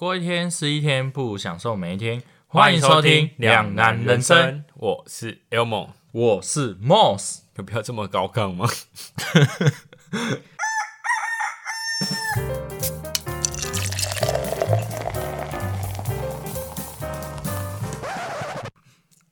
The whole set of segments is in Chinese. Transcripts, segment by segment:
过一天是一天，不如享受每一天。欢迎收听《两难人生》，我是 Elmo，我是 Moss。有必要这么高亢吗？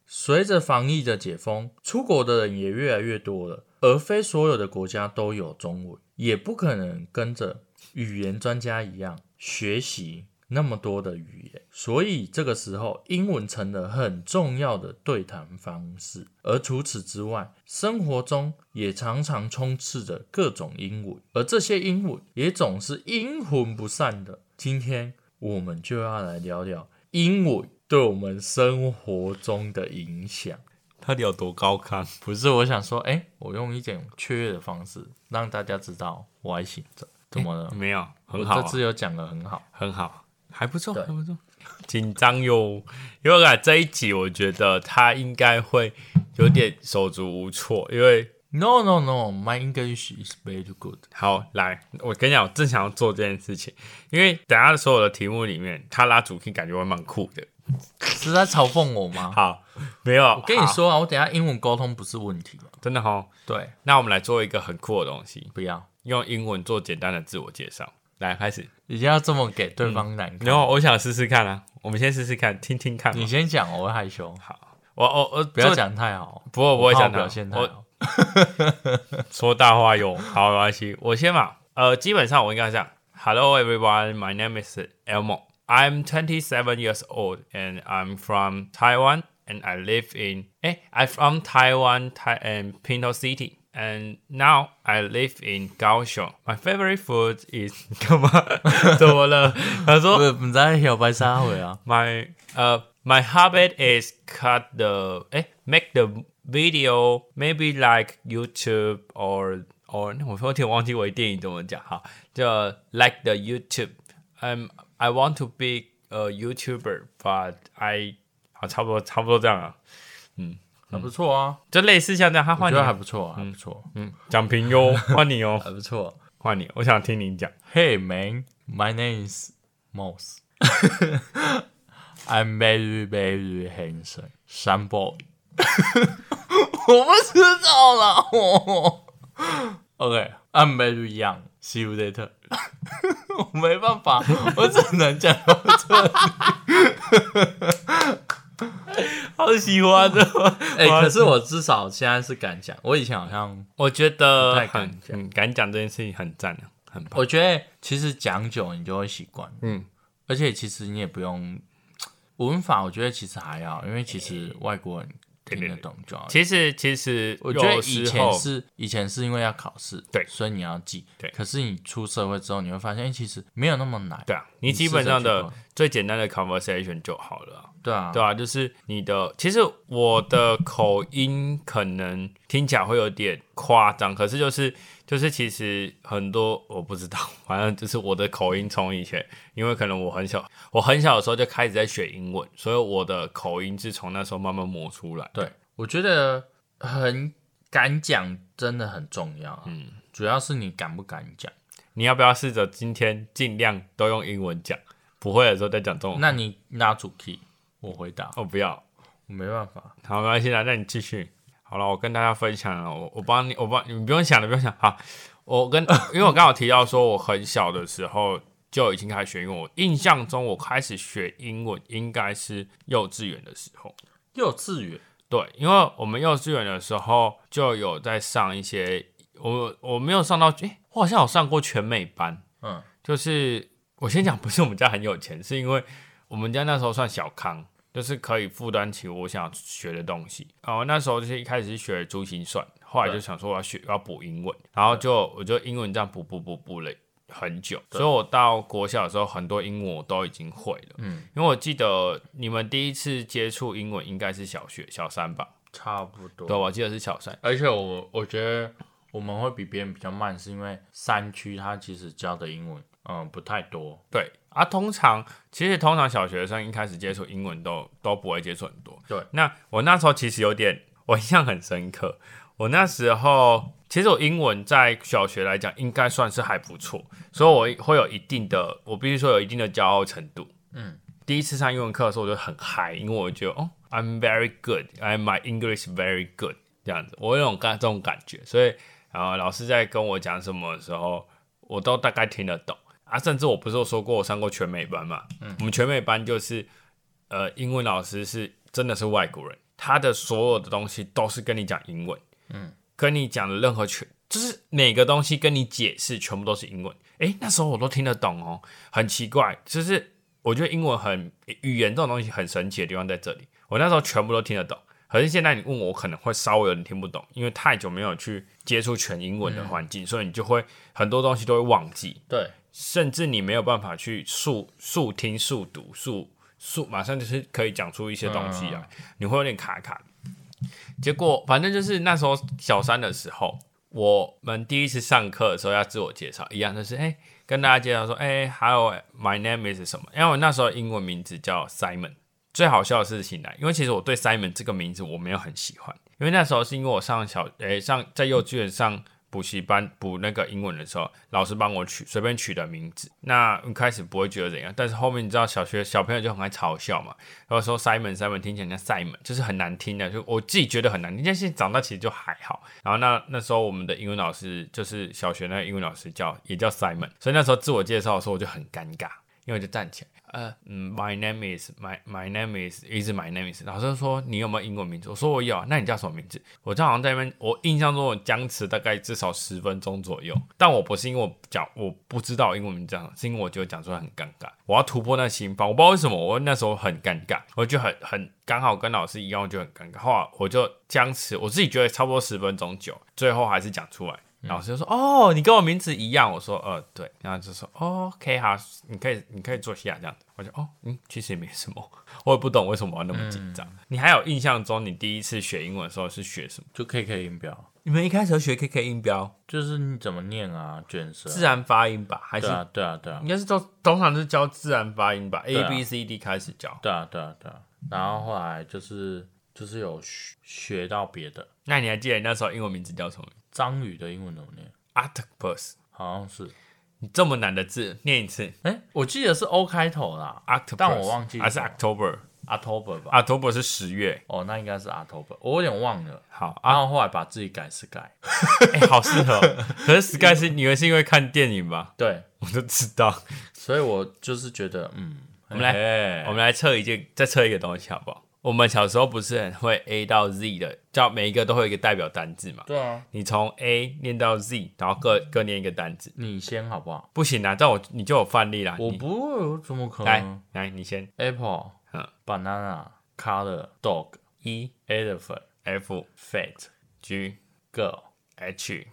随着防疫的解封，出国的人也越来越多了，而非所有的国家都有中文，也不可能跟着语言专家一样学习那么多的语言，所以这个时候英文成了很重要的对谈方式。而除此之外，生活中也常常充斥着各种英文，而这些英文也总是阴魂不散的。今天我们就要来聊聊英文对我们生活中的影响。到底有多高亢？不是，我想说，哎、我用一点雀跃的方式让大家知道我还醒着。怎么了？没有，很好、我这啊，次有讲的很好。很好，还不错，对还不错。紧张哟，因为啊这一集我觉得他应该会有点手足无措，因为 No no no, my English is very good。好来，我跟你讲，我正想要做这件事情，因为等下所有的题目里面，他拉主题感觉会蛮酷的。是在嘲讽我吗？好，没有，我跟你好，说啊，我等下英文沟通不是问题。真的哈，对，那我们来做一个很酷的东西，不要，用英文做简单的自我介绍。来，开始。一定要这么给对方难看。然后我想试试看啊，我们先试试看，听听看嘛。你先讲，我会害羞。好我我我不要做，讲太好，不过我不会怕讲的表现太我好。说大话哟，好，没关系，我先嘛。呃，基本上我应该这样：Hello everyone, my name is Elmo. I'm 27 years old and I'm from Taiwan and I live in 哎，I'm from Taiwan, Tai and Pinto City. And now I live in 高雄。My favorite food is 干嘛？怎么了？他说不是你在小白沙回啊？ My uh my habit is cut the eh make the video maybe like YouTube or or 我有点忘记我的电影怎么讲哈，就 like the YouTube. Um I want to be a YouTuber, but I 好差不多差不多这样啊， 还不错啊，就类似像这样。他我觉得还，不错，还不错，嗯，讲评哟，换你哦，还不错。换你，我想听你讲。Hey man, my name is Moss. I'm very very handsome, sun boy. 我不知道啦。我 OK, I'm very young. See you later. 我没办法，我只能讲到这里。好喜欢的，哎、可是我至少现在是敢讲，我以前好像，我觉得不敢很嗯敢讲这件事情很赞的，很棒。我觉得其实讲久你就会习惯，嗯，而且其实你也不用 文法，我觉得其实还好，因为其实外国人听得懂就好。其实其实我觉得以前是以前是因为要考试，对。所以你要记，对。可是你出社会之后，你会发现，哎、其实没有那么难，对啊，你基本上的最简单的 conversation 就好了啊、对啊，对啊，就是你的，其实我的口音可能听起来会有点夸张，可是就是就是其实很多我不知道，反正就是我的口音从以前，因为可能我很小，我很小的时候就开始在学英文，所以我的口音是从那时候慢慢磨出来。对，我觉得很敢讲真的很重要、啊，嗯，主要是你敢不敢讲。你要不要试着今天尽量都用英文讲，不会的时候再讲中文？那你拿主 key，我回答，哦不要，我没办法，好，没关系啦，那你继续。好了，我跟大家分享了，我我帮你，我帮你，你不用想了，不用想。好，我跟，因为我刚好提到说，我很小的时候就已经开始学英文。我印象中，我开始学英文应该是幼稚园的时候。幼稚园，对，因为我们幼稚园的时候就有在上一些，我我没有上到，诶、我好像有上过全美班。嗯，就是我先讲，不是我们家很有钱，是因为我们家那时候算小康，就是可以负担起我想学的东西。哦，那时候就是一开始是学珠心算，后来就想说我要学要补英文，然后就我就英文这样补补补补了很久，所以我到国小的时候很多英文我都已经会了。嗯，因为我记得你们第一次接触英文应该是小学小三吧？差不多。对，我记得是小三。而且我我觉得我们会比别人比较慢，是因为山区它其实教的英文，嗯，不太多。对啊，通常其实通常小学生一开始接触英文都都不会接触很多。对，那我那时候其实有点，我印象很深刻。我那时候其实我英文在小学来讲应该算是还不错，所以我会有一定的，我必须说有一定的骄傲程度。嗯，第一次上英文课的时候，我就很嗨，因为我觉得哦，I'm very good，I'm my English very good 这样子，我有种感这种感觉，所以然后老师在跟我讲什么的时候，我都大概听得懂啊。甚至我不是有说过我上过全美班嘛？嗯，我们全美班就是呃，英文老师是真的是外国人，他的所有的东西都是跟你讲英文，嗯，跟你讲的任何全就是每个东西跟你解释全部都是英文。诶，那时候我都听得懂哦，很奇怪，就是我觉得英文很语言这种东西很神奇的地方在这里，我那时候全部都听得懂。可是现在你问我，我可能会稍微有点听不懂，因为太久没有去接触全英文的环境，所以你就会很多东西都会忘记，对，甚至你没有办法去速速听、速读、速速马上就是可以讲出一些东西来，你会有点卡卡。结果反正就是那时候小三的时候，我们第一次上课的时候要自我介绍，一样就是哎、跟大家介绍说，哎、h e l l o my name is 什么？因为我那时候英文名字叫 Simon。最好笑的事情来，因为其实我对 Simon 这个名字我没有很喜欢，因为那时候是因为我上小诶、上在幼稚园上补习班补那个英文的时候，老师帮我取随便取的名字。那一开始不会觉得怎样，但是后面你知道小学小朋友就很爱嘲笑嘛，然后说 Simon Simon 听起来像 Simon，就是很难听的，就我自己觉得很难听。但是长大其实就还好。然后那那时候我们的英文老师就是小学那个英文老师叫也叫 Simon，所以那时候自我介绍的时候我就很尴尬。因为就站起来，呃，嗯，My name is my my name is is my name is。老师说你有没有英文名字？我说我有啊。那你叫什么名字？我就好像在那边，我印象中我僵持大概至少十分钟左右。但我不是因为我讲我不知道英文名字这样，是因为我觉得讲出来很尴尬。我要突破那心防，我不知道为什么我那时候很尴尬，我就很很刚好跟老师一样，我就很尴尬。后来我就僵持，我自己觉得差不多十分钟久，最后还是讲出来。老师就说：“哦，你跟我名字一样。”我说：“呃，对。”然后就说：“哦，OK 好，你可以，你可以坐下这样子。”我就：“哦，嗯，其实也没什么，我也不懂为什么要那么紧张。你还有印象中你第一次学英文的时候是学什么？就 KK 音标，你们一开始学 KK 音标，就是你怎么念啊，卷舌，自然发音吧？还是对啊，对啊，对啊应，该是都通常是教自然发音吧？A 啊 B C D 开始教。对啊，对啊，对啊。然后后来就是就是有学学到别的，那你还记得你那时候英文名字叫什么章鱼的英文怎么念？？Octopus。好像是，你这么难的字，念一次。哎，我记得是 O 开头啦 Octopus，但我忘记还是 October。，October 吧？October 是十月。哦，那应该是 October，我有点忘了。好啊然，后后来把自己改 Sky，哎、好适合。可是 Sky 是你们是因为看电影吧？对，我就知道。所以我就是觉得，嗯，我们来我们来测一件，再测一个东西好不好？我们小时候不是很会 A 到 Z 的，叫每一个都会有一个代表单字嘛？对啊，你从 A 念到 Z，然后各各念一个单字，你先好不好？不行啊！这样我你就有范例啦。你我不会，我怎么可来能来，你先？Apple、嗯 banana、color、dog、E elephant、F fat、G girl、H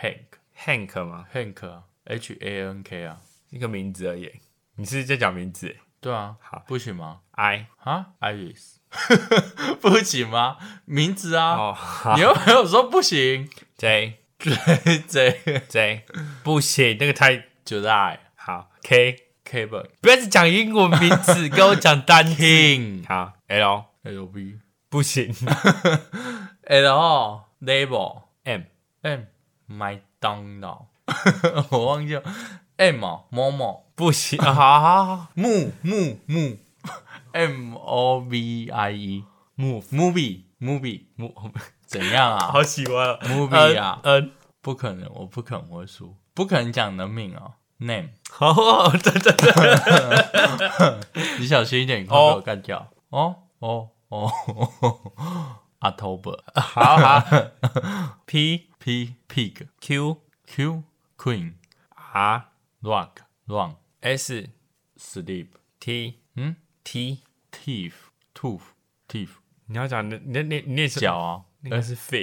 Hank、Hank 吗？Hank 啊，H A N K 啊，一个名字而已。你是在讲名字对啊，好不行吗？？I 啊，Iris，不行吗？名字啊，哦，你又没有说不行？J J J J，不行，那个太 July 好。K Kevin 不要只讲英文名字，跟我讲单字。King 好，L。L B 不行。L label M M 麦当劳，我忘记了。M 哦某某。不行，啊好好好。木木木 M O V I E，move movie movie move，怎样啊？好喜欢 Movie 啊嗯，不可能，我不可能会输，不可能讲人名哦。Name，好，对对对，你小心一点，你快被我干掉。哦哦哦，October，好好，P P pig Q Q queen R rock run S sleep T 嗯 T，teeth tooth teeth 你要讲你你你你也是脚啊那 个是 fit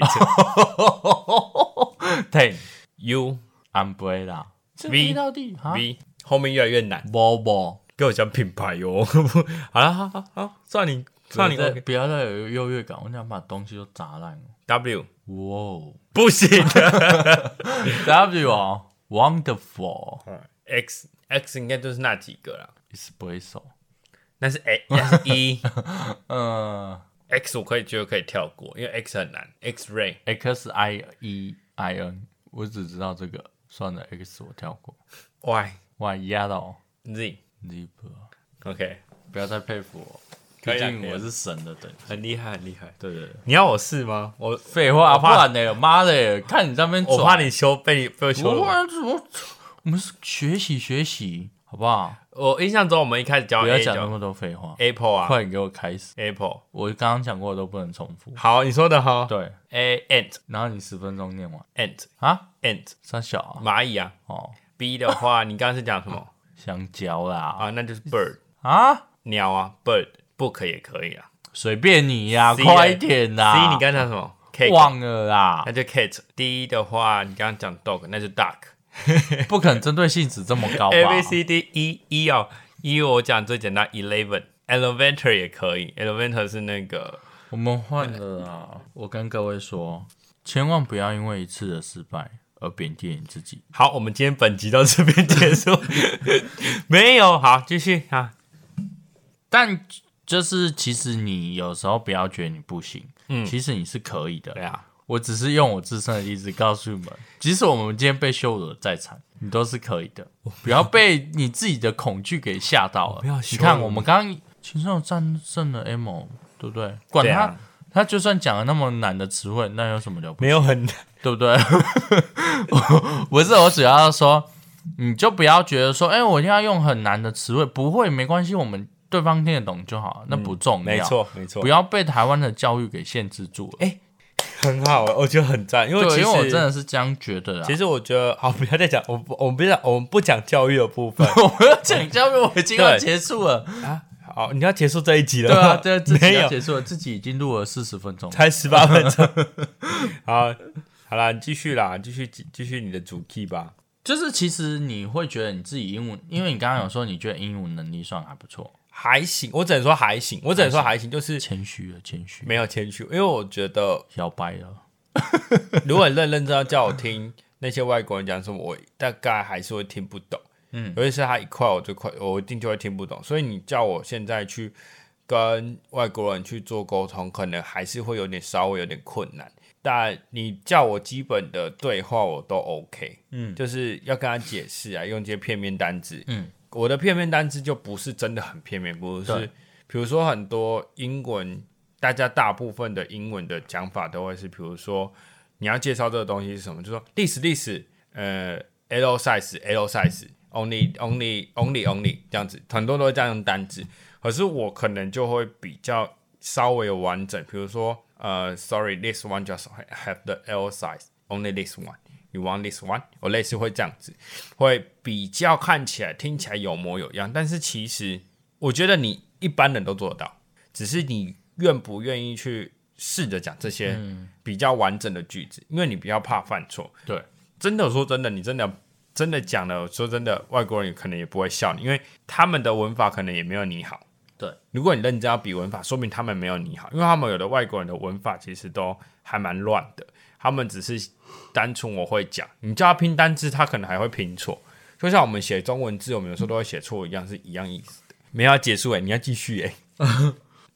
ten U umbrella 这 V 踢到地啊 V，后面越来越难，Bobo，跟我讲品牌 哟。好了，好好好，算你算你不要再有优越感，我想把东西都砸烂。了。W 哇哦不行。的。，W 哦，wonderful。X X 应该就是那几个啦，espresso，那是 A，那是 E。嗯 X 我可以觉得可以跳过，因为 X 很难。X ray，X I E I N，我只知道这个，算了，X 我跳过。Y Y yellow Z zebra OK，不要再佩服我，毕竟我是神的等级。很厉害，很厉害。对对对，你要我试吗？我废话，不然呢？妈的，看你在那边，我怕你修被你被我羞不辱。会，我我们是学习学习，好不好？我印象中我们一开始教不要 A 讲那么多废话，Apple 啊快点给我开始。，Apple。我刚刚讲过的都不能重复。好，你说的哈。对，A ant 然后你十分钟念完 ant 啊？ant 三小啊？蚂蚁啊。哦，B 的话，你刚刚是讲什么 香蕉啦啊？那就是 bird 啊，鸟啊，bird book 也可以啊。随便你呀，C 快点啦。C 你刚才讲什么？cake 忘了啦那，就 cat。D 的话，你刚刚讲 dog，那就 duck。不可能针对性质这么高吧 A B C D E E 哦，E 我讲最简单，eleven。Elevator 也可以，elevator 是那个我们换了啊。我跟各位说，千万不要因为一次的失败而贬低你自己。好。我们今天本集到这边结束，没有好，继续啊。但就是其实你有时候不要觉得你不行，嗯其实你是可以的对。啊，我只是用我自身的例子告诉你们，即使我们今天被羞辱的再惨，你都是可以的。不要被你自己的恐惧给吓到了。不要你看，我们刚刚秦胜战胜了 M，对不对？管他，啊他就算讲了那么难的词汇，那有什么了不起？没有很难对不对？不是，我主要要说，你就不要觉得说，哎、我一定要用很难的词汇，不会，没关系，我们对方听得懂就好，那不重要。没，错没错不，要被台湾的教育给限制住了。很好，我觉得很赞，因为，其实因为我真的是这样觉得啦。其实我觉得好，不要再讲，我不我们不讲，我们不讲教育的部分 我们要讲教育，我已经要结束了。啊。好，你要结束这一集了吗？对啊，对，自己要结束了，自己已经录了四十分钟。才十八分钟。好，好啦，你继续啦，继续继续你的主 key 吧。就是其实你会觉得你自己英文，因为你刚刚有说你觉得英文能力算还不错，还行，我只能说还行，我只能说还行，就是谦虚了，谦虚，没有谦虚，因为我觉得小白了。如果你认认真要叫我听那些外国人讲什么，我大概还是会听不懂。嗯尤其是他一块，我就快，我一定就会听不懂。所以你叫我现在去跟外国人去做沟通，可能还是会有点稍微有点困难。但你叫我基本的对话我都 OK，嗯就是要跟他解释啊，用这些片面单字。嗯，我的片面单词就不是真的很片面，不是。对，比如说很多英文，大家大部分的英文的讲法都会是，比如说你要介绍这个东西是什么，就说历史历史，呃，L size L size only only only only 这样子，很多都会这样用单字，可是我可能就会比较稍微完整，比如说呃，sorry，this one just have the L size only this one。You want this one？我类似会这样子，会比较看起来、听起来有模有样，但是其实我觉得你一般人都做得到，只是你愿不愿意去试着讲这些比较完整的句子，因为你比较怕犯错。对，真的说真的，你真的真的讲了，说真的，外国人可能也不会笑你，因为他们的文法可能也没有你好。对，如果你认真要比文法，说明他们没有你好，因为他们有的外国人的文法其实都还蛮乱的，他们只是单纯我会讲，你叫他拼单字，他可能还会拼错，就像我们写中文字，我们有时候都会写错一样，是一样意思的。没有要结束诶、你要继续诶、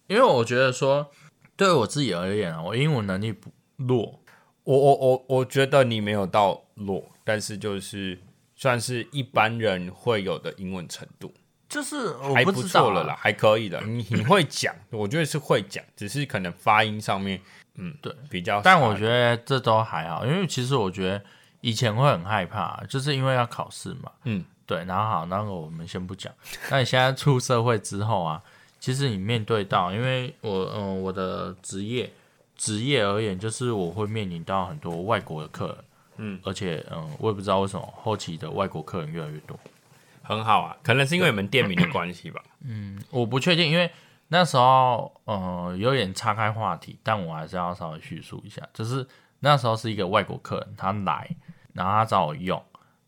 因为我觉得说，对我自己而言啊，我英文能力不弱，我我我我觉得你没有到弱，但是就是算是一般人会有的英文程度。就是我还不错了啦，。还可以的。你你会讲，我觉得是会讲，只是可能发音上面，嗯，对，比较。但我觉得这都还好，因为其实我觉得以前会很害怕，就是因为要考试嘛。嗯，对。然后好，那个我们先不讲。那你现在出社会之后啊，其实你面对到，因为我嗯、我的职业职业而言，就是我会面临到很多外国的客人。嗯，而且嗯，我也不知道为什么后期的外国客人越来越多。很好啊，可能是因为你们店名的关系吧。嗯我不确定，因为那时候呃有点岔开话题，但我还是要稍微叙述一下，就是那时候是一个外国客人，他来，然后他找我用，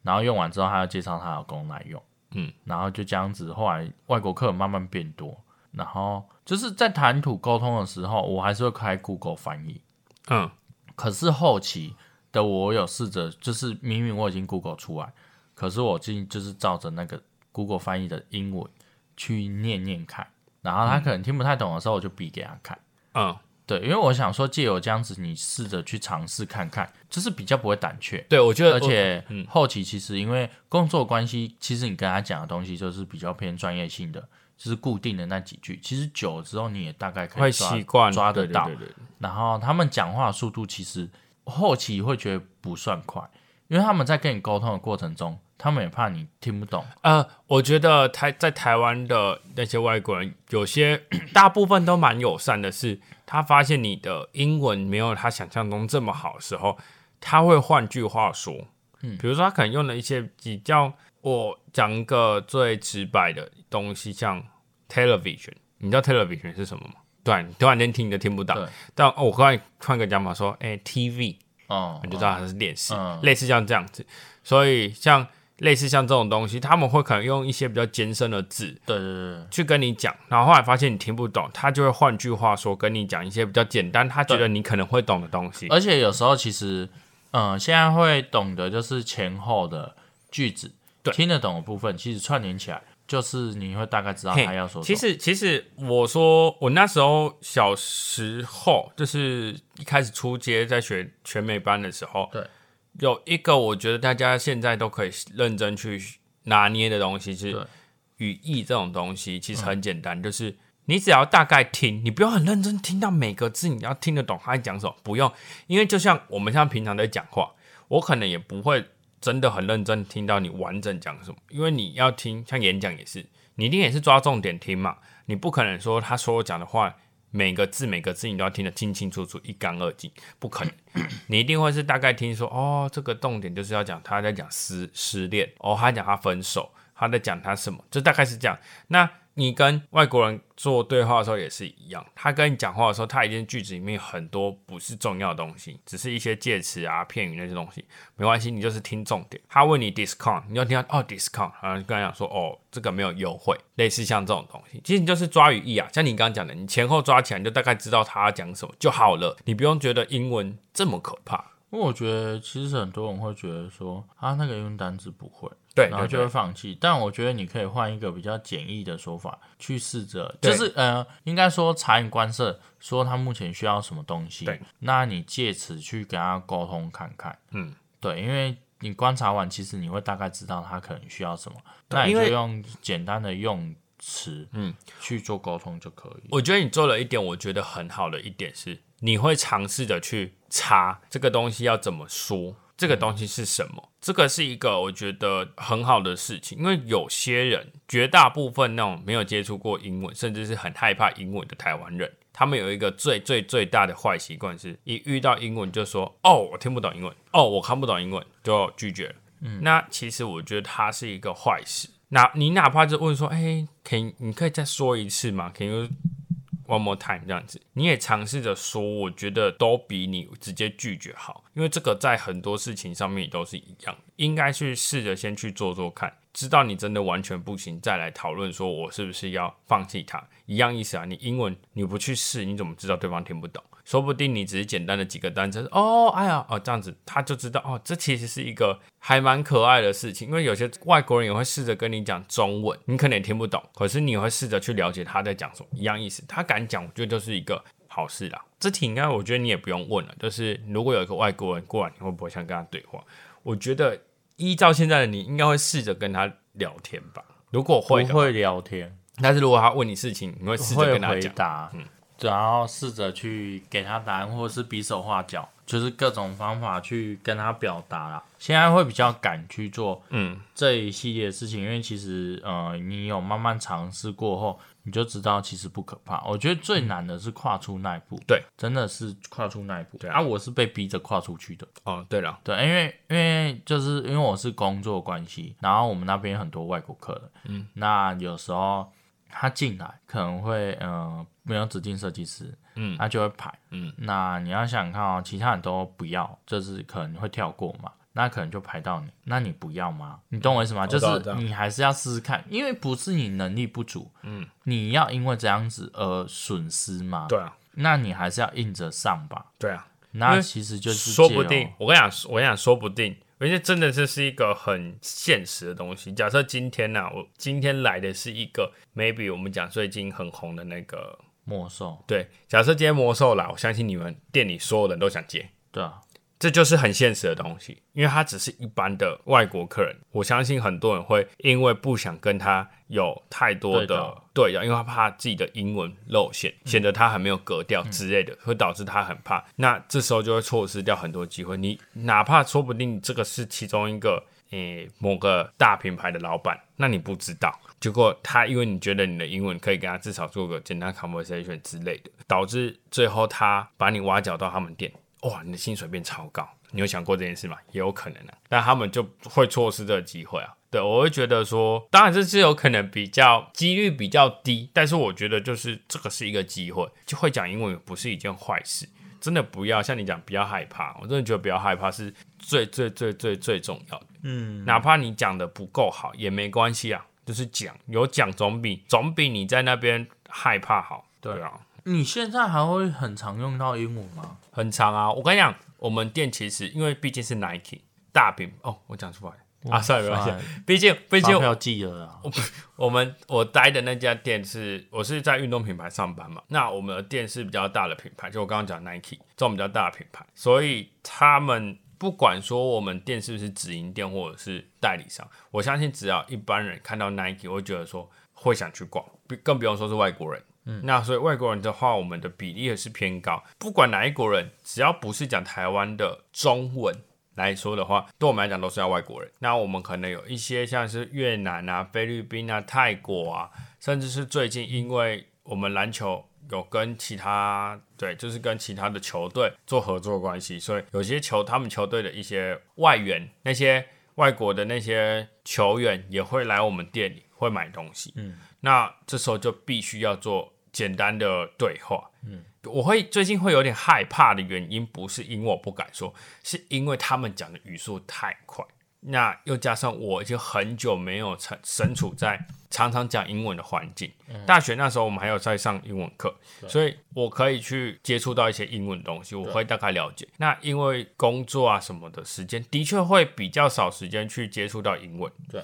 然后用完之后，他要介绍他老公来用，嗯，然后就这样子，后来外国客人慢慢变多，然后就是在谈吐沟通的时候，我还是会开 Google 翻译，嗯，可是后期的我有试着，就是明明我已经 Google 出来，可是我进就是照着那个 Google 翻译的英文去念念看，然后他可能听不太懂的时候，我就比给他看。嗯，对，因为我想说，借由这样子，你试着去尝试看看，就是比较不会胆怯。对，我觉得，而且嗯后期其实因为工作关系，其实你跟他讲的东西就是比较偏专业性的，就是固定的那几句。其实久了之后，你也大概可会以抓习惯抓得到。对对对对然后他们讲话速度其实后期会觉得不算快，因为他们在跟你沟通的过程中，他们也怕你听不懂。呃，我觉得台在台湾的那些外国人，有些 大部分都蛮友善的是，他发现你的英文没有他想象中这么好的时候，他会换句话说，嗯，比如说他可能用了一些比较，我讲一个最直白的东西，像 television，你知道 television 是什么吗？对，你突然间听你都听不到，但、哦、我刚才换个讲法说，哎、t v 哦，你就知道它是电视，嗯。类似像这样子。所以像类似像这种东西，他们会可能用一些比较艰深的字对对对对，去跟你讲，然后后来发现你听不懂，他就会换句话说跟你讲一些比较简单，他觉得你可能会懂的东西。而且有时候其实，嗯、现在会懂得就是前后的句子，对听得懂的部分，其实串联起来，就是你会大概知道他要说什么。其实，其实我说我那时候小时候，就是一开始出街在学全美班的时候，对，有一个我觉得大家现在都可以认真去拿捏的东西，对。是语义这种东西，其实很简单，就是你只要大概听，你不用很认真听到每个字，你要听得懂他在讲什么，不用，因为就像我们像平常在讲话，我可能也不会真的很认真听到你完整讲什么，因为你要听，像演讲也是，你一定也是抓重点听嘛，你不可能说他所有讲的话。每个字每个字你都要听得清清楚楚、一干二净，不可能。你一定会是大概听说，哦，这个重点就是要讲他在讲失失恋，哦，他讲他分手，他在讲他什么，就大概是这样。那你跟外国人做对话的时候也是一样，他跟你讲话的时候，他一定句子里面很多不是重要的东西，只是一些介词啊、片语那些东西，没关系，你就是听重点。他问你 discount，你要听到哦 discount，然后跟他讲说哦这个没有优惠，类似像这种东西，其实你就是抓语义啊，像你刚刚讲的，你前后抓起来，你就大概知道他讲什么就好了，你不用觉得英文这么可怕。因为我觉得其实很多人会觉得说啊那个英文单词不会，对，然后就会放弃。但我觉得你可以换一个比较简易的说法去试着，就是呃，应该说察言观色，说他目前需要什么东西对，那你借此去跟他沟通看看。嗯，对，因为你观察完，其实你会大概知道他可能需要什么，对那你就用简单的用词，嗯，去做沟通就可以。我觉得你做了一点，我觉得很好的一点是，你会尝试着去查这个东西要怎么说，这个东西是什么。这个是一个我觉得很好的事情，因为有些人，绝大部分那种没有接触过英文，甚至是很害怕英文的台湾人，他们有一个最最最大的坏习惯是，一遇到英文就说：“哦，我听不懂英文，哦，我看不懂英文，就拒绝了。”嗯，那其实我觉得它是一个坏事。那你哪怕就问说：“哎、可以，你可以再说一次吗？可以 one more time 这样子，你也尝试着说，我觉得都比你直接拒绝好，因为这个在很多事情上面都是一样，应该去试着先去做做看，知道你真的完全不行，再来讨论说我是不是要放弃它，一样意思啊。你英文你不去试，你怎么知道对方听不懂？说不定你只是简单的几个单词，哦，哎呀，哦，这样子他就知道，哦，这其实是一个还蛮可爱的事情，因为有些外国人也会试着跟你讲中文，你可能也听不懂，可是你会试着去了解他在讲什么，一样意思，他敢讲，我觉得就是一个好事啦。这题应该我觉得你也不用问了，就是如果有一个外国人过来，你会不会想跟他对话？我觉得依照现在的你，应该会试着跟他聊天吧。如果会，不会聊天，但是如果他问你事情，你会试着跟他讲。答，然后试着去给他答案，或者是比手画脚，就是各种方法去跟他表达啦。现在会比较敢去做嗯，这一系列的事情，因为其实呃，你有慢慢尝试过后，你就知道其实不可怕。我觉得最难的是跨出那一步，对，真的是跨出那一步。对啊啊，我是被逼着跨出去的。哦，对了，对，因为因为就是因为我是工作关系，然后我们那边很多外国客人，嗯，那有时候他进来可能会呃没有指定设计师，嗯他就会排，嗯，那你要想想看哦，其他人都不要，就是可能会跳过嘛。那可能就排到你，那你不要吗？你懂我意思吗？就是你还是要试试看，因为不是你能力不足，嗯，你要因为这样子而损失吗？对啊，那你还是要硬着上吧。对啊，那其实就是说不定，我跟你讲，我跟你讲，说不定，而且真的这是一个很现实的东西。假设今天呢、我今天来的是一个 maybe 我们讲最近很红的那个，魔兽，对，假设今天魔兽来，我相信你们店里所有人都想接。对啊，这就是很现实的东西，因为他只是一般的外国客人。我相信很多人会因为不想跟他有太多的对照对呀，因为他怕自己的英文露馅，显得他很没有格调之类的，会导致他很怕。那这时候就会错失掉很多机会。你哪怕说不定这个是其中一个诶、某个大品牌的老板，那你不知道。结果他因为你觉得你的英文可以跟他至少做个简单 conversation 之类的，导致最后他把你挖角到他们店，哇，你的薪水变超高。你有想过这件事吗？也有可能啊，但他们就会错失这个机会啊。对，我会觉得说，当然这是有可能比较几率比较低，但是我觉得就是这个是一个机会，就会讲英文也不是一件坏事。真的不要像你讲，不要害怕。我真的觉得不要害怕是最最最最最重要的。嗯，哪怕你讲的不够好也没关系啊，就是讲有讲总比总比你在那边害怕好。对啊，你现在还会很常用到英文吗？很常啊。我跟你讲，我们店其实因为毕竟是 Nike 大品哦，我讲出来啊，算了，没关系。系，毕竟毕竟发票寄了啊。我 们我待的那家店是我是在运动品牌上班嘛，那我们的店是比较大的品牌，就我刚刚讲 Nike 这种比较大的品牌，所以他们不管说我们店是不是直营店或者是代理商，我相信只要一般人看到 Nike，我会觉得说会想去逛，不更不用说是外国人。嗯，那所以外国人的话，我们的比例也是偏高。不管哪一国人，只要不是讲台湾的中文，来说的话，对我们来讲都是要外国人。那我们可能有一些像是越南啊、菲律宾啊、泰国啊，甚至是最近因为我们篮球有跟其他对，就是跟其他的球队做合作关系，所以有些球他们球队的一些外援，那些外国的那些球员也会来我们店里会买东西。嗯，那这时候就必须要做简单的对话。嗯，我会最近会有点害怕的原因，不是因为我不敢说，是因为他们讲的语速太快。那又加上我已经很久没有身身处在常常讲英文的环境，大学那时候我们还有在上英文课，所以我可以去接触到一些英文东西，我会大概了解。那因为工作啊什么的时间，的确会比较少时间去接触到英文。对，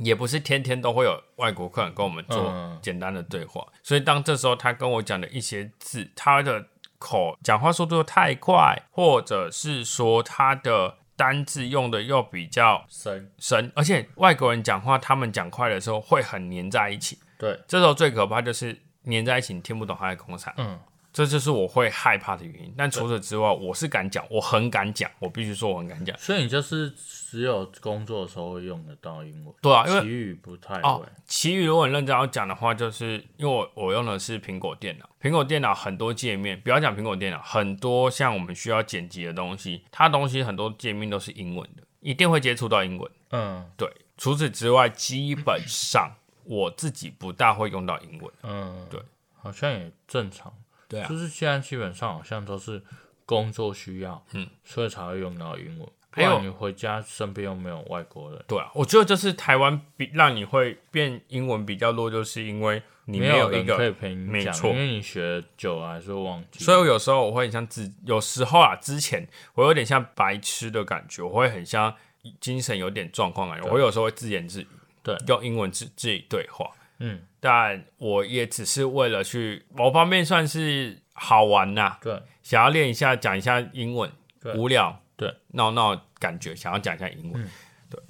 也不是天天都会有外国客人跟我们做嗯。简单的对话，所以当这时候他跟我讲的一些字，他的口讲话速度太快，或者是说他的单字用的又比较深，深，而且外国人讲话，他们讲快的时候会很黏在一起，对，这时候最可怕就是黏在一起，你听不懂他在工厂。嗯，这就是我会害怕的原因。但除此之外，我是敢讲，我很敢讲，我必须说我很敢讲。所以你就是只有工作的时候会用得到英文，对啊，因为其余不太哦会。，其余如果你认真要讲的话，就是因为我我用的是苹果电脑，苹果电脑很多界面，不要讲苹果电脑，很多像我们需要剪辑的东西，它东西很多界面都是英文的，一定会接触到英文。嗯对，除此之外，基本上我自己不大会用到英文。嗯，对，好像也正常。对啊。就是现在基本上好像都是工作需要，嗯，所以才会用到英文。还有你回家身边又没有外国人，对啊，我觉得这是台湾比让你会变英文比较弱，就是因为你没有一个人可以陪你讲，没错因为你学久了还是会忘记。所以我有时候我会很像自，有时候啊，之前我有点像白痴的感觉，我会很像精神有点状况感觉，我有时候会自言自语，对。用英文自自己对话，嗯，但我也只是为了去某方面算是好玩呐、对。想要练一下讲一下英文，无聊，对，闹闹感觉，想要讲一下英文，嗯。对，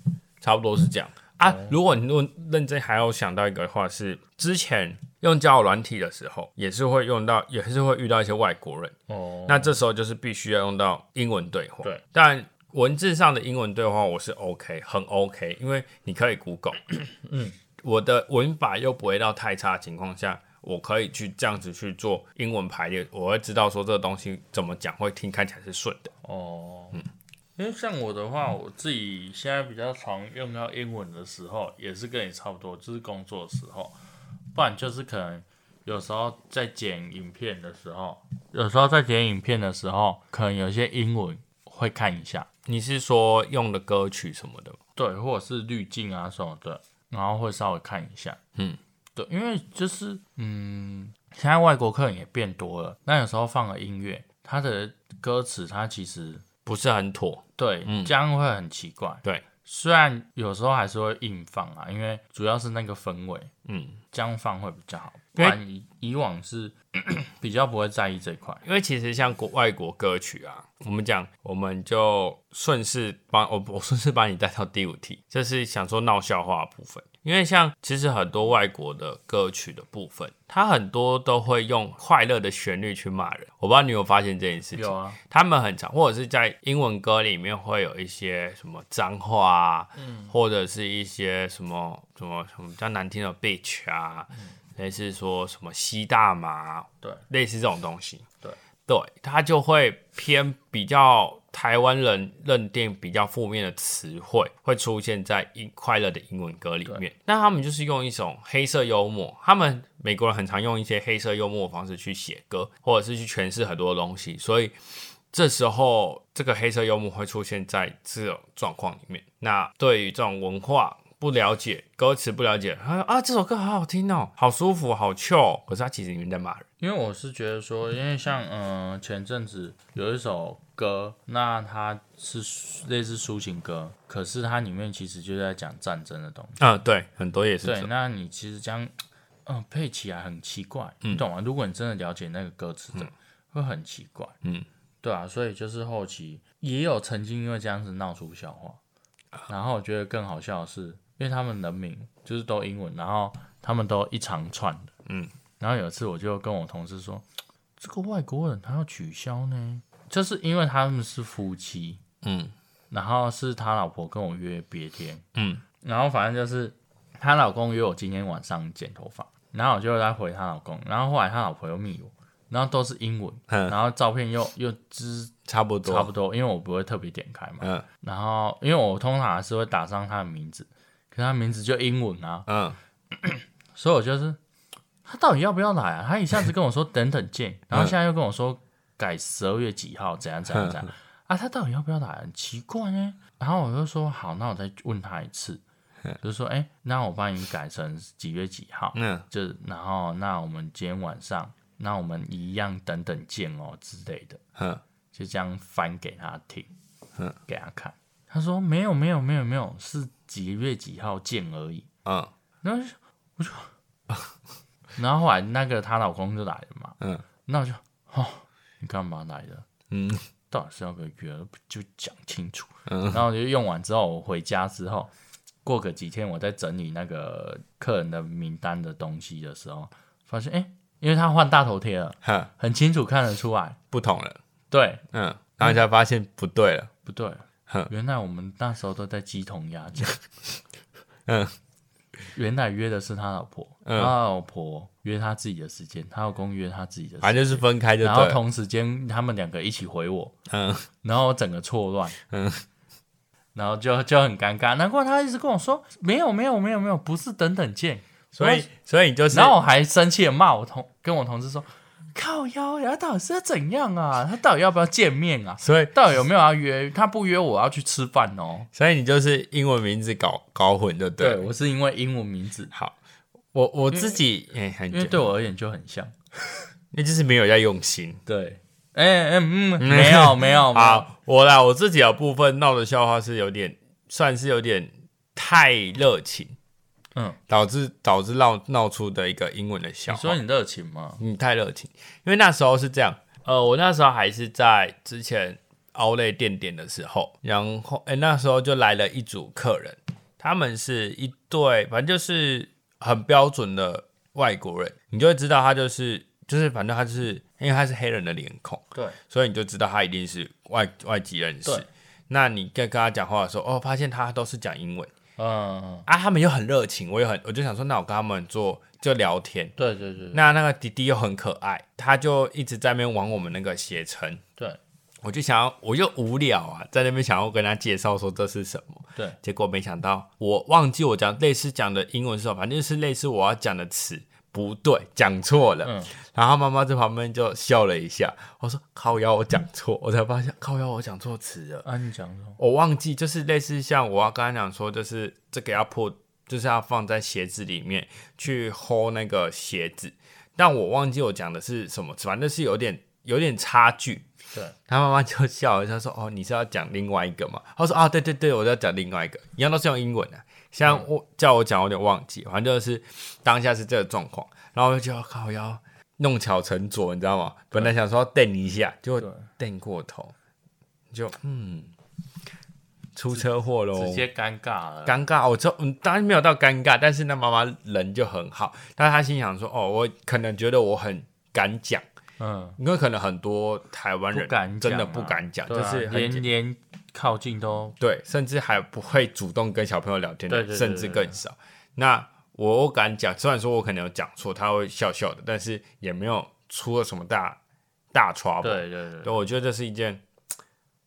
差不多是这样。啊。如果你如果认真还要想到一个的话是，之前用交友软体的时候，也是会用到，也是会遇到一些外国人，哦，那这时候就是必须要用到英文对话，对，但。文字上的英文对话我是 OK，很 OK，因为你可以 Google，嗯，我的文法又不会到太差的情况下，我可以去这样子去做英文排列，我会知道说这个东西怎么讲会听看起来是顺的。哦，嗯因为像我的话，我自己现在比较常用到英文的时候，也是跟你差不多，就是工作的时候，不然就是可能有时候在剪影片的时候，有时候在剪影片的时候，可能有些英文会看一下，你是说用的歌曲什么的？对，或者是滤镜啊什么的，然后会稍微看一下，嗯，对，因为就是嗯，现在外国客人也变多了，那有时候放了音乐，它的歌词它其实不是很妥，对，嗯。这样会很奇怪。对，虽然有时候还是会硬放啊，因为主要是那个氛围，嗯，这样放会比较好。不然以以往是 比较不会在意这一块。因为其实像国外国歌曲啊，我们讲我们就顺势帮我我顺势把你带到第五题，就是想说闹笑话的部分。因为像其实很多外国的歌曲的部分，它很多都会用快乐的旋律去骂人。我不知道你有发现这件事情？有啊，他们很常，或者是在英文歌里面会有一些什么脏话啊，或者是一些什么什么什么比较难听的 bitch 啊，类似说什么吸大麻，对，类似这种东西，对对，它就会偏比较台湾人认定比较负面的词汇，会出现在英快乐的英文歌里面。那他们就是用一种黑色幽默，他们美国人很常用一些黑色幽默的方式去写歌，或者是去诠释很多东西，所以。这时候，这个黑色幽默会出现在这种状况里面。那对于这种文化不了解、歌词不了解，他说啊，这首歌好好听哦，好舒服，好 chill。可是他其实里面在骂人。因为我是觉得说，因为像嗯、呃前阵子有一首歌，那它是类似抒情歌，可是它里面其实就在讲战争的东西。啊，对，很多也是对，那你其实这样，嗯、配起来很奇怪，你懂吗？如果你真的了解那个歌词的，会很奇怪。嗯，对啊，所以就是后期也有曾经因为这样子闹出笑话，然后我觉得更好笑的是，因为他们人名就是都英文，然后他们都一长串的，嗯，然后有一次我就跟我同事说，这个外国人他要取消呢，就是因为他们是夫妻，嗯。然后是他老婆跟我约别天，嗯。然后反正就是她老公约我今天晚上剪头发，然后我就在回她老公，然后后来她老婆又密我，然后都是英文，嗯，然后照片又又之差不多，差不多，因为我不会特别点开嘛，嗯。然后因为我通常是会打上他的名字，可他名字就英文啊，嗯 所以我就是他到底要不要来啊？他一下子跟我说等等见，然后现在又跟我说改十二月几号怎样怎样怎样啊？他到底要不要来？很奇怪呢。然后我就说好，那我再问他一次，就是说哎、那我帮你改成几月几号？嗯就然后那我们今天晚上，那我们一样等等见哦之类的，嗯就这样翻给他听嗯，给他看。他说没有没有没有没有，是几月几号见而已。嗯然后我就，然后后来那个她老公就来了嘛，嗯那我就哦，你干嘛来的？嗯到底是要个约，就讲清楚。嗯然后我就用完之后，我回家之后，过个几天，我在整理那个客人的名单的东西的时候，发现哎、诶因为他换大头贴了，哈，很清楚看得出来，不同了。对，嗯，然后你才发现不对了。不对哼，原来我们那时候都在鸡同鸭讲。嗯原来约的是他老婆，嗯他老婆约他自己的时间，他老公约他自己的时间，反正就是分开就然后对。同时间他们两个一起回我，嗯然后我整个错乱，嗯，然后就就很尴尬。难怪他一直跟我说没有没有没有没有，不是等等见。所以所以你就是然后我还生气的骂我同跟我同事说，靠腰呀，他到底是要怎样啊？他到底要不要见面啊？所以到底有没有要约？他不约我要去吃饭哦。所以你就是英文名字搞搞混就对对。我是因为英文名字，好，我我自己哎，很因为对我而言就很像。那就是没有在用心。对，哎、哎嗯，没 有没有，没有好，我啦，我自己的部分闹的笑话是有点，算是有点太热情，嗯，导致导致闹闹出的一个英文的笑话。你说你热情吗？你太热情，因为那时候是这样，呃，我那时候还是在之前奥莱店点的时候，然后哎、那时候就来了一组客人，他们是一对，反正就是很标准的外国人，你就会知道他就是就是反正他就是因为他是黑人的脸孔，对，所以你就知道他一定是外外籍人士。对。那你跟跟他讲话的时候，哦，发现他都是讲英文嗯，啊，他们又很热情，我也很，我就想说，那我跟他们做就聊天，对对对，那那个弟弟又很可爱，他就一直在那边玩我们那个携程，对。我就想要，我又无聊啊，在那边想要跟他介绍说这是什么，对，结果没想到我忘记我讲类似讲的英文是什么，反正就是类似我要讲的词不对，讲错了，嗯然后妈妈在旁边就笑了一下，我说靠腰我讲错，我才发现靠腰我讲错词了。啊，你讲什么？我忘记，就是类似像我要刚才讲说，就是这个要破，就是要放在鞋子里面去 hold 那个鞋子，但我忘记我讲的是什么，反正是有点有点差距。对，他妈妈就笑了，他说：“哦，你是要讲另外一个吗？”他说：“啊，对对对，我要讲另外一个，一样都是用英文的、像我叫我讲，我有点忘记，反正就是当下是这个状况，然后我就靠腰弄巧成拙，你知道吗？本来想说瞪一下，就对，瞪过头，就嗯，出车祸喽，直接尴尬了。尴尬，我就嗯，当然没有到尴尬，但是那妈妈人就很好，但是她心想说，哦，我可能觉得我很敢讲，嗯，因为可能很多台湾人敢真的不敢讲，就是很连连靠近都对，甚至还不会主动跟小朋友聊天的，甚至更少。那我我敢讲，虽然说我可能有讲错，他会笑笑的，但是也没有出了什么大大 trouble。对对对对，我觉得这是一件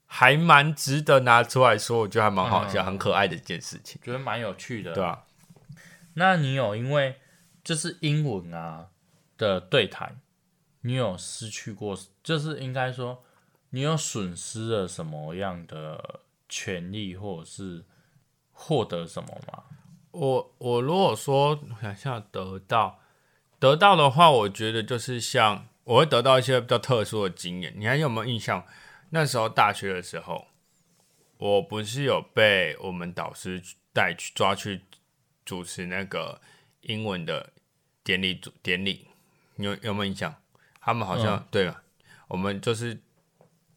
还蛮值得拿出来说，我觉得还蛮好笑、嗯很可爱的一件事情，觉得蛮有趣的。对啊，那你有因为就是英文啊的对谈，你有失去过，就是应该说你有损失了什么样的权利，或者是获得什么吗？我我如果说我想一下得到得到的话，我觉得就是像我会得到一些比较特殊的经验。你还有没有印象？那时候大学的时候，我不是有被我们导师带去抓去主持那个英文的典礼主典礼，你有有没有印象？他们好像、对了，我们就是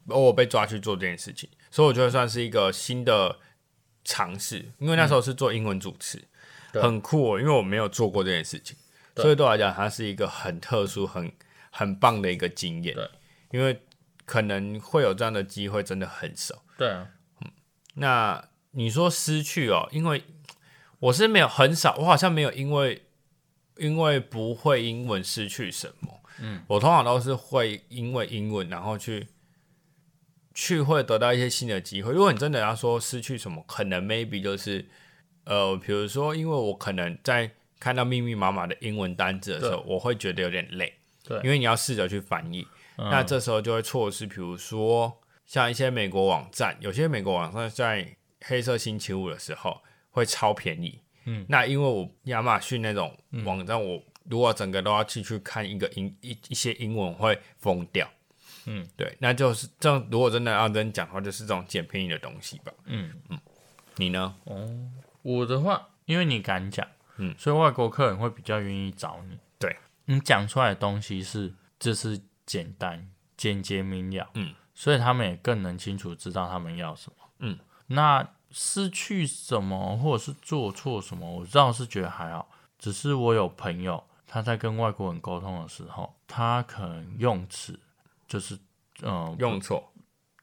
偶尔被抓去做这件事情，所以我觉得算是一个新的尝试，因为那时候是做英文主持，对很酷、哦，因为我没有做过这件事情，所以对我来讲，它是一个很特殊、很很棒的一个经验对。因为可能会有这样的机会，真的很少。对啊，那你说失去哦，因为我是没有很少，我好像没有因为因为不会英文失去什么。嗯，我通常都是会因为英文，然后去去会得到一些新的机会。如果你真的要说失去什么，可能 maybe 就是呃，比如说，因为我可能在看到密密麻麻的英文单字的时候，我会觉得有点累。对因为你要试着去翻译，嗯那这时候就会错失，比如说像一些美国网站，有些美国网站在黑色星期五的时候会超便宜。嗯，那因为我亚马逊那种网站，我如果整个都要去去看一个英一一些英文，我会疯掉。嗯，对，那就是这样。如果真的要真讲的话，就是这种捡便宜的东西吧。嗯嗯，你呢？哦我的话，因为你敢讲，嗯所以外国客人会比较愿意找你。对，你讲出来的东西是就是简单、简洁明了，嗯，所以他们也更能清楚知道他们要什么。嗯，那失去什么或者是做错什么，我倒是觉得还好，只是我有朋友他在跟外国人沟通的时候，他可能用词就是嗯、呃用错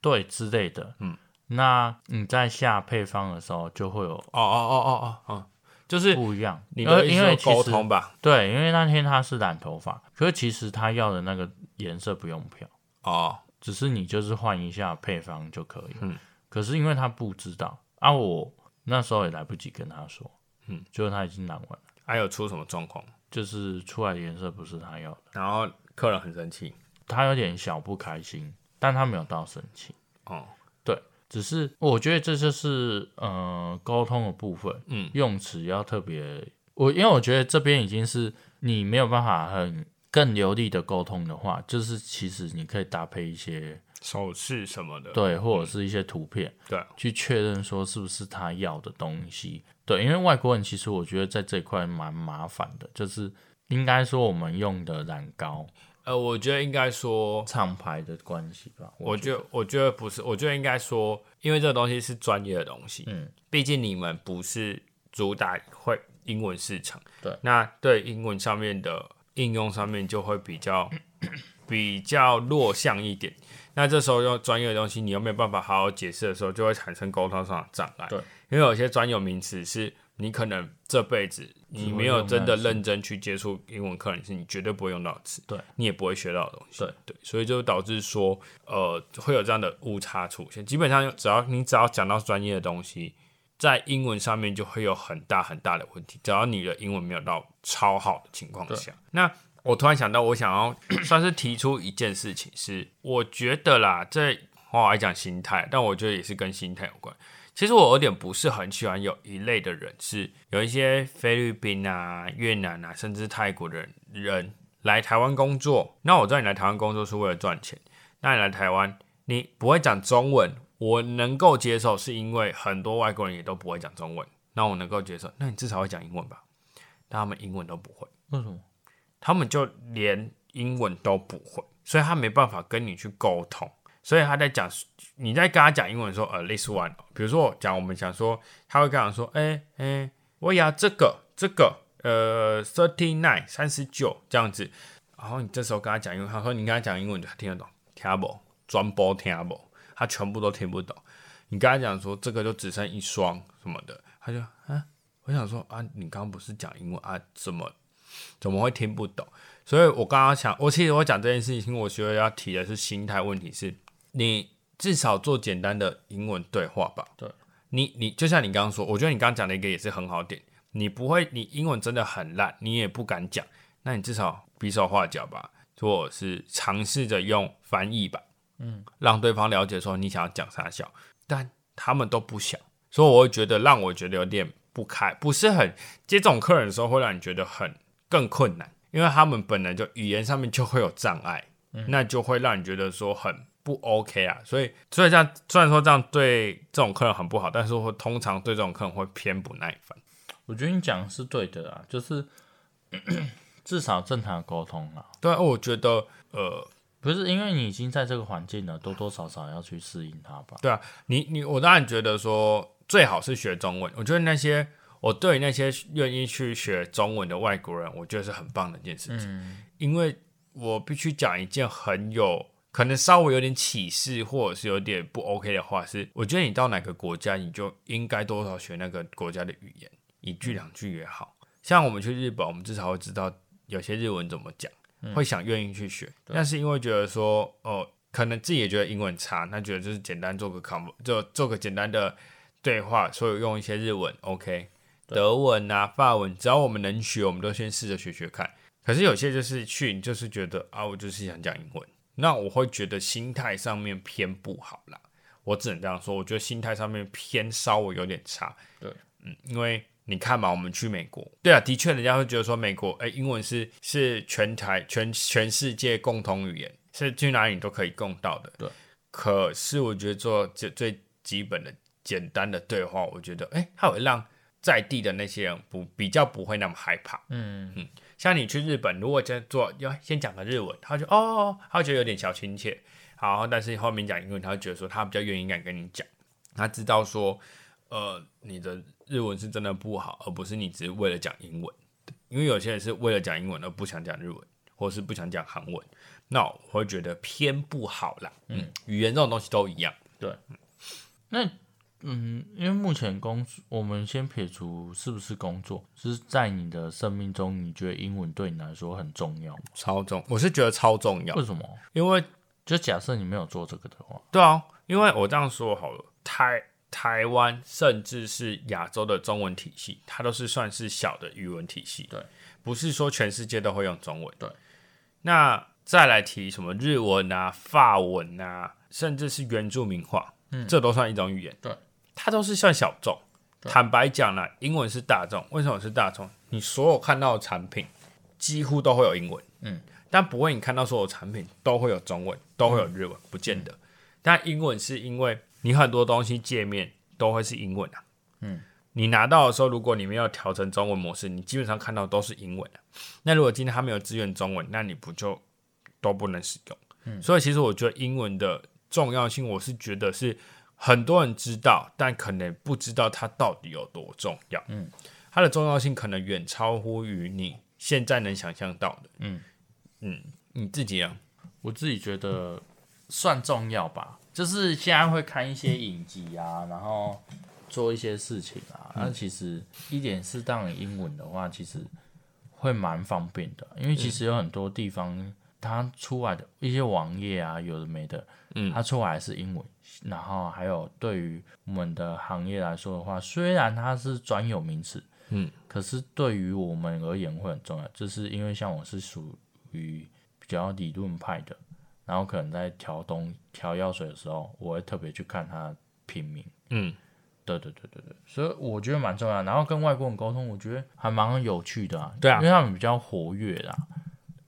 对之类的，嗯，那你在下配方的时候就会有哦哦哦哦哦哦，就是不一样。你呃的因为其实通吧？对，因为那天他是染头发，可是其实他要的那个颜色不用漂，哦，只是你就是换一下配方就可以。嗯，可是因为他不知道啊，我那时候也来不及跟他说，嗯，就是他已经染完了，还有出什么状况？就是出来的颜色不是他要的，然后客人很生气。他有点小不开心，但他没有到生气。哦，对只是我觉得这就是呃沟通的部分，嗯，用词要特别。我因为我觉得这边已经是你没有办法很更流利的沟通的话，就是其实你可以搭配一些手势什么的。对，或者是一些图片，对，去确认说是不是他要的东西。对，因为外国人其实我觉得在这一块蛮麻烦的，就是应该说我们用的染膏呃，我觉得应该说，厂牌的关系吧。我觉得我觉得不是，我觉得应该说，因为这个东西是专业的东西，嗯，毕竟你们不是主打会英文市场，对，那对英文上面的应用上面就会比较 比较弱项一点。那这时候用专业的东西，你又没有办法好好解释的时候，就会产生沟通上的障碍。对，因为有些专有名词是你可能这辈子你没有真的认真去接触英文课，你是你绝对不会用到的词，对你也不会学到的东西。对对，所以就导致说，呃，会有这样的误差出现。基本上，只要你只要讲到专业的东西，在英文上面就会有很大很大的问题。只要你的英文没有到超好的情况下，那我突然想到，我想要 算是提出一件事情是，我觉得啦，这话来讲心态，但我觉得也是跟心态有关。其实我有点不是很喜欢有一类的人，是有一些菲律宾啊、越南啊，甚至泰国的人人来台湾工作。那我知道你来台湾工作是为了赚钱，那你来台湾你不会讲中文，我能够接受，是因为很多外国人也都不会讲中文。那我能够接受。那你至少会讲英文吧？但他们英文都不会，为什么？他们就连英文都不会，所以他没办法跟你去沟通。所以他在讲，你在跟他讲英文说，呃，this one，比如说我讲，我们讲说，他会跟他说，哎、哎、我要这个这个，呃，thirty nine 三十九这样子。然后你这时候跟他讲英文，他说你跟他讲英文，他听得懂，听不懂，专播听不懂，他全部都听不懂。你跟他讲说这个就只剩一双什么的，他就啊，我想说啊，你刚刚不是讲英文啊，怎么怎么会听不懂？所以我刚刚想，我其实我讲这件事情，我觉得要提的是心态问题是，你至少做简单的英文对话吧。对，你你就像你刚刚说，我觉得你刚刚讲的一个也是很好点，你不会，你英文真的很烂，你也不敢讲，那你至少比手画脚吧，或者是尝试着用翻译吧，嗯，让对方了解说你想要讲啥小，但他们都不想，所以我会觉得让我觉得有点不开，不是很接这种客人的时候，会让你觉得很更困难，因为他们本来就语言上面就会有障碍，那就会让你觉得说很不 OK 啊。所以，所以这样虽然说这样对这种客人很不好，但是会通常对这种客人会偏不耐烦。我觉得你讲的是对的啊，就是 至少正常的沟通啊，对啊，我觉得呃，不是因为你已经在这个环境了，多多少少要去适应它吧。对啊，你你我当然觉得说最好是学中文。我觉得那些我对那些愿意去学中文的外国人，我觉得是很棒的一件事情。因为我必须讲一件很有可能稍微有点歧视或者是有点不 OK 的话，是我觉得你到哪个国家，你就应该多少学那个国家的语言，一句两句也好。像我们去日本，我们至少会知道有些日文怎么讲，会想愿意去学。但是因为觉得说，哦，可能自己也觉得英文差，那觉得就是简单做个 com，就做个简单的对话，所以用一些日文，OK，德文啊、法文，只要我们能学，我们都先试着学学看。可是有些就是去，你就是觉得啊，我就是想讲英文，那我会觉得心态上面偏不好啦。我只能这样说，我觉得心态上面偏稍微有点差。对，嗯，因为你看嘛，我们去美国，对啊，的确，人家会觉得说美国，哎、英文是是全台全全世界共同语言，是去哪里都可以共到的。对，可是我觉得做最最基本的简单的对话，我觉得，哎、它会让在地的那些人不比较不会那么害怕。嗯嗯，像你去日本，如果先做要先讲个日文，他就哦，他会觉得有点小亲切。好，但是后面讲英文，他会觉得说他比较愿意敢跟你讲，他知道说，呃，你的日文是真的不好，而不是你只是为了讲英文。因为有些人是为了讲英文而不想讲日文，或是不想讲韩文，那我会觉得偏不好啦。嗯，语言这种东西都一样。对那嗯，因为目前工作，我们先撇除是不是工作，是在你的生命中，你觉得英文对你来说很重要吗？超重，我是觉得超重要为，什么？因为就假设你没有做这个的话，对啊，因为我这样说好了，台台湾甚至是亚洲的中文体系，它都是算是小的语文体系，对，不是说全世界都会用中文，对。那再来提什么日文啊、法文啊，甚至是原住民话，嗯，这都算一种语言，对，它都是算小众。坦白讲啦，英文是大众，为什么是大众？你所有看到的产品几乎都会有英文，嗯，但不会你看到所有产品都会有中文，都会有日文，不见得。但英文是因为你很多东西界面都会是英文啊，嗯，你拿到的时候，如果你没有调成中文模式，你基本上看到都是英文啊。那如果今天它没有支援中文，那你不就都不能使用？嗯，所以其实我觉得英文的重要性，我是觉得是很多人知道，但可能不知道它到底有多重要。嗯，它的重要性可能远超乎于你现在能想象到的。嗯嗯，你自己啊，我自己觉得算重要吧。就是现在会看一些影集啊，然后做一些事情啊。那、其实一点适当的英文的话，其实会蛮方便的，因为其实有很多地方它出来的一些网页啊，有的没的，嗯它出来是英文。然后还有对于我们的行业来说的话，虽然它是专有名词，嗯，可是对于我们而言会很重要，就是因为像我是属于比较理论派的，然后可能在调东调药水的时候，我会特别去看它品名。嗯，对对对对对，所以我觉得蛮重要。然后跟外国人沟通，我觉得还蛮有趣的啊。对啊因为他们比较活跃啦。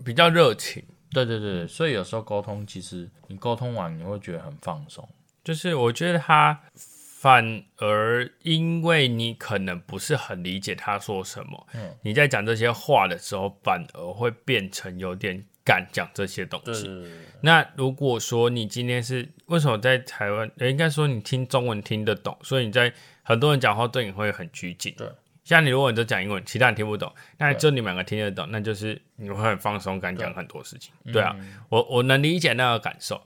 比较热情。对对对，所以有时候沟通，其实你沟通完你会觉得很放松。就是我觉得他反而因为你可能不是很理解他说什么，嗯你在讲这些话的时候，反而会变成有点敢讲这些东西。对那如果说你今天是为什么在台湾，呃应该说你听中文听得懂，所以你在很多人讲话对你会很拘谨。对，像你如果你都讲英文，其他人听不懂，那就你们两个听得懂，那就是你会很放松，敢讲很多事情。对啊，我我能理解那个感受。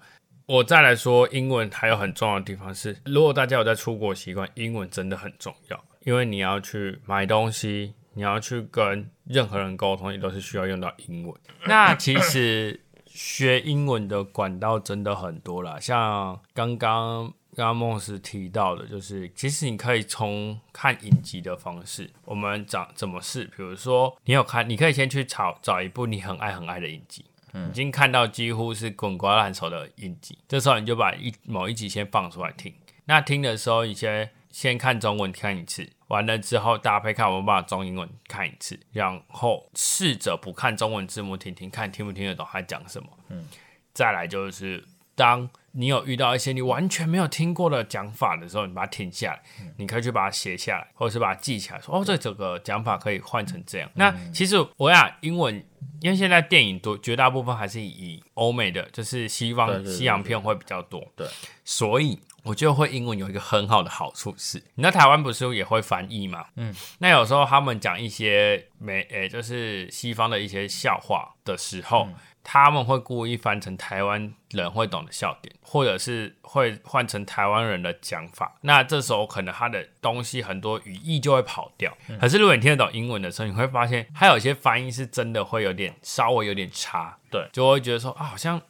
我再来说，英文还有很重要的地方是，如果大家有在出国习惯，英文真的很重要，因为你要去买东西，你要去跟任何人沟通，你都是需要用到英文。那其实学英文的管道真的很多啦，像刚刚刚刚梦斯提到的，就是其实你可以从看影集的方式，我们讲怎么试，比如说你有看，你可以先去找找一部你很爱很爱的影集。已经看到几乎是滚瓜烂熟的影集，这时候你就把一某一集先放出来听。那听的时候，你先先看中文看一次，完了之后搭配看我们把中英文看一次，然后试着不看中文字幕听听看听不听得懂他讲什么。嗯，再来就是当你有遇到一些你完全没有听过的讲法的时候，你把它停下来，你可以去把它写下来，或者是把它记起来，说哦，这整个讲法可以换成这样。那其实我想英文，因为现在电影多绝大部分还是以欧美的，就是西方对对对西洋片会比较多，对，所以我觉得会英文有一个很好的好处是，你在台湾不是也会翻译嘛？嗯，那有时候他们讲一些美，诶、就是西方的一些笑话的时候。他们会故意翻成台湾人会懂的笑点，或者是会换成台湾人的讲法。那这时候可能他的东西很多语义就会跑掉。可是如果你听得懂英文的时候，你会发现还有一些翻译是真的会有点稍微有点差，对，就会觉得说啊好像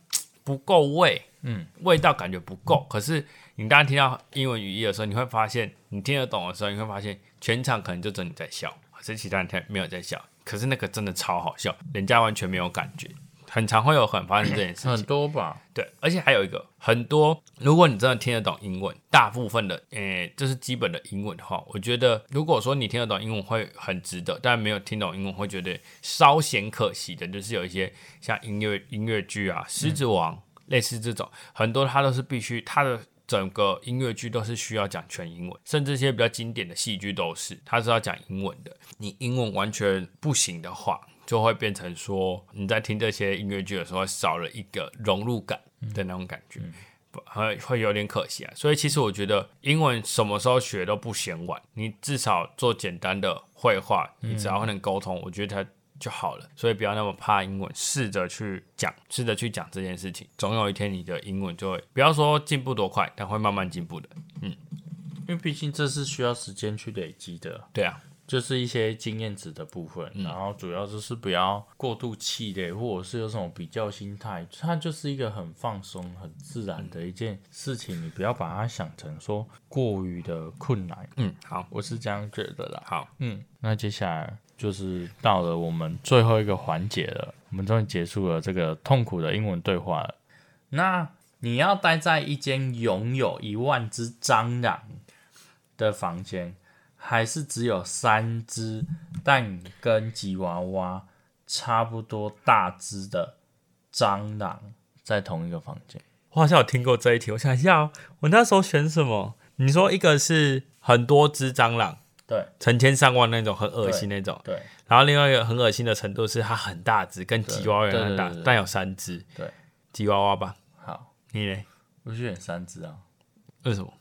不够味，嗯，味道感觉不够。可是你当听到英文语义的时候，你会发现你听得懂的时候，你会发现全场可能就只有你在笑，可是其他人听没有在笑。可是那个真的超好笑，人家完全没有感觉。很常会有很发生这件事很，多吧，对，而且还有一个很多，如果你真的听得懂英文，大部分的，诶、这是基本的英文的话，我觉得如果说你听得懂英文会很值得，但没有听懂英文会觉得稍显可惜的，就是有一些像音乐音乐剧啊，《狮子王》类似这种，很多它都是必须它的。整个音乐剧都是需要讲全英文，甚至一些比较经典的戏剧都是，它是要讲英文的。你英文完全不行的话，就会变成说你在听这些音乐剧的时候少了一个融入感的那种感觉，不会会有点可惜啊。所以其实我觉得英文什么时候学都不嫌晚，你至少做简单的绘画，你只要能沟通，我觉得它就好了。所以不要那么怕英文，试着去讲，试着去讲这件事情，总有一天你的英文就会不要说进步多快，但会慢慢进步的。嗯因为毕竟这是需要时间去累积的，对啊，就是一些经验值的部分，然后主要就是不要过度气馁，或者是有什么比较心态，它就是一个很放松、很自然的一件事情，你不要把它想成说过于的困难，嗯，好，我是这样觉得啦。好，嗯，那接下来就是到了我们最后一个环节了，我们终于结束了这个痛苦的英文对话了。那你要待在一间拥有一万只蟑螂的房间，还是只有三只但跟吉娃娃差不多大只的蟑螂在同一个房间？我好像有听过这一题，我想一下哦，我那时候选什么？你说一个是很多只蟑螂，对成千上万那种，很恶心那种。对然后另外一个很恶心的程度是它很大只，跟吉娃娃一样大但有三只。对，吉娃娃吧？好，你嘞？我选三只啊，为什么？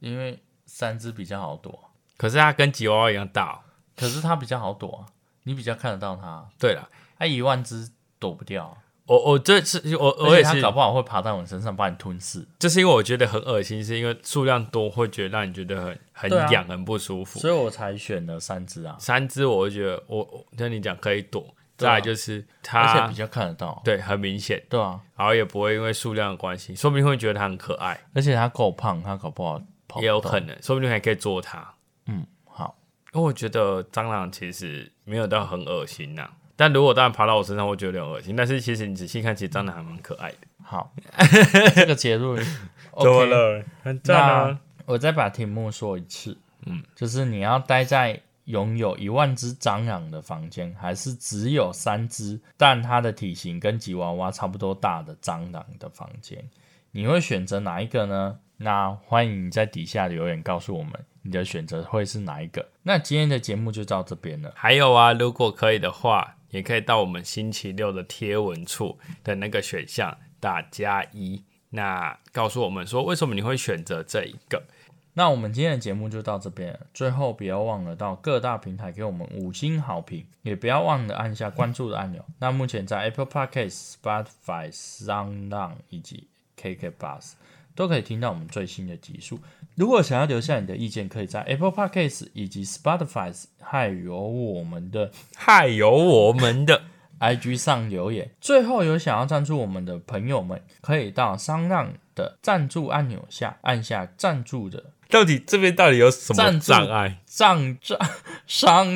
因为三只比较好躲。可是它跟吉娃娃一样大、哦。可是它比较好躲啊，你比较看得到它，对了，它一万只躲不掉啊、我我这次我我也是，搞不好会爬到我身上把你吞噬。就是因为我觉得很恶心，是因为数量多会觉得让你觉得很很痒、很不舒服。所以我才选了三只啊，三只我会觉得我我跟你讲可以躲，啊再来就是它而且比较看得到。对很明显，对啊，然后也不会因为数量的关系，说不定会觉得它很可爱，而且它够胖，它搞不好也有可。能，说不定还可以捉它。嗯，好，因为我觉得蟑螂其实没有到很恶心呐、但如果当然爬到我身上，我觉得有点恶心。但是其实你仔细看，其实蟑螂还蛮可爱的。好，这个结论 OK。了？很那我再把题目说一次，嗯，就是你要待在拥有一万只蟑螂的房间，还是只有三只，但它的体型跟吉娃娃差不多大的蟑螂的房间？你会选择哪一个呢？那欢迎你在底下留言告诉我们你的选择会是哪一个。那今天的节目就到这边了。还有啊，如果可以的话，也可以到我们星期六的贴文处的那个选项打加一，那告诉我们说为什么你会选择这一个。那我们今天的节目就到这边了。最后，不要忘了到各大平台给我们五星好评，也不要忘了按下关注的按钮。那目前在 Apple Podcast、Spotify、SoundOn 以及 KK Bus 都可以听到我们最新的集数。如果想要留下你的意见，可以在 Apple Podcasts 以及 Spotify 还有我们的还有我们的 IG 上留言。最后，有想要赞助我们的朋友们，可以到商浪的赞助按钮下按下赞助的。到底这边到底有什么障碍商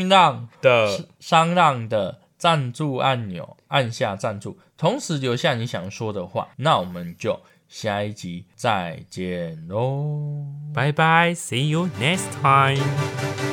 浪的？商浪的赞助按钮，按下赞助，同时留下你想说的话。那我们就下一集再见喽。拜拜，See you next time。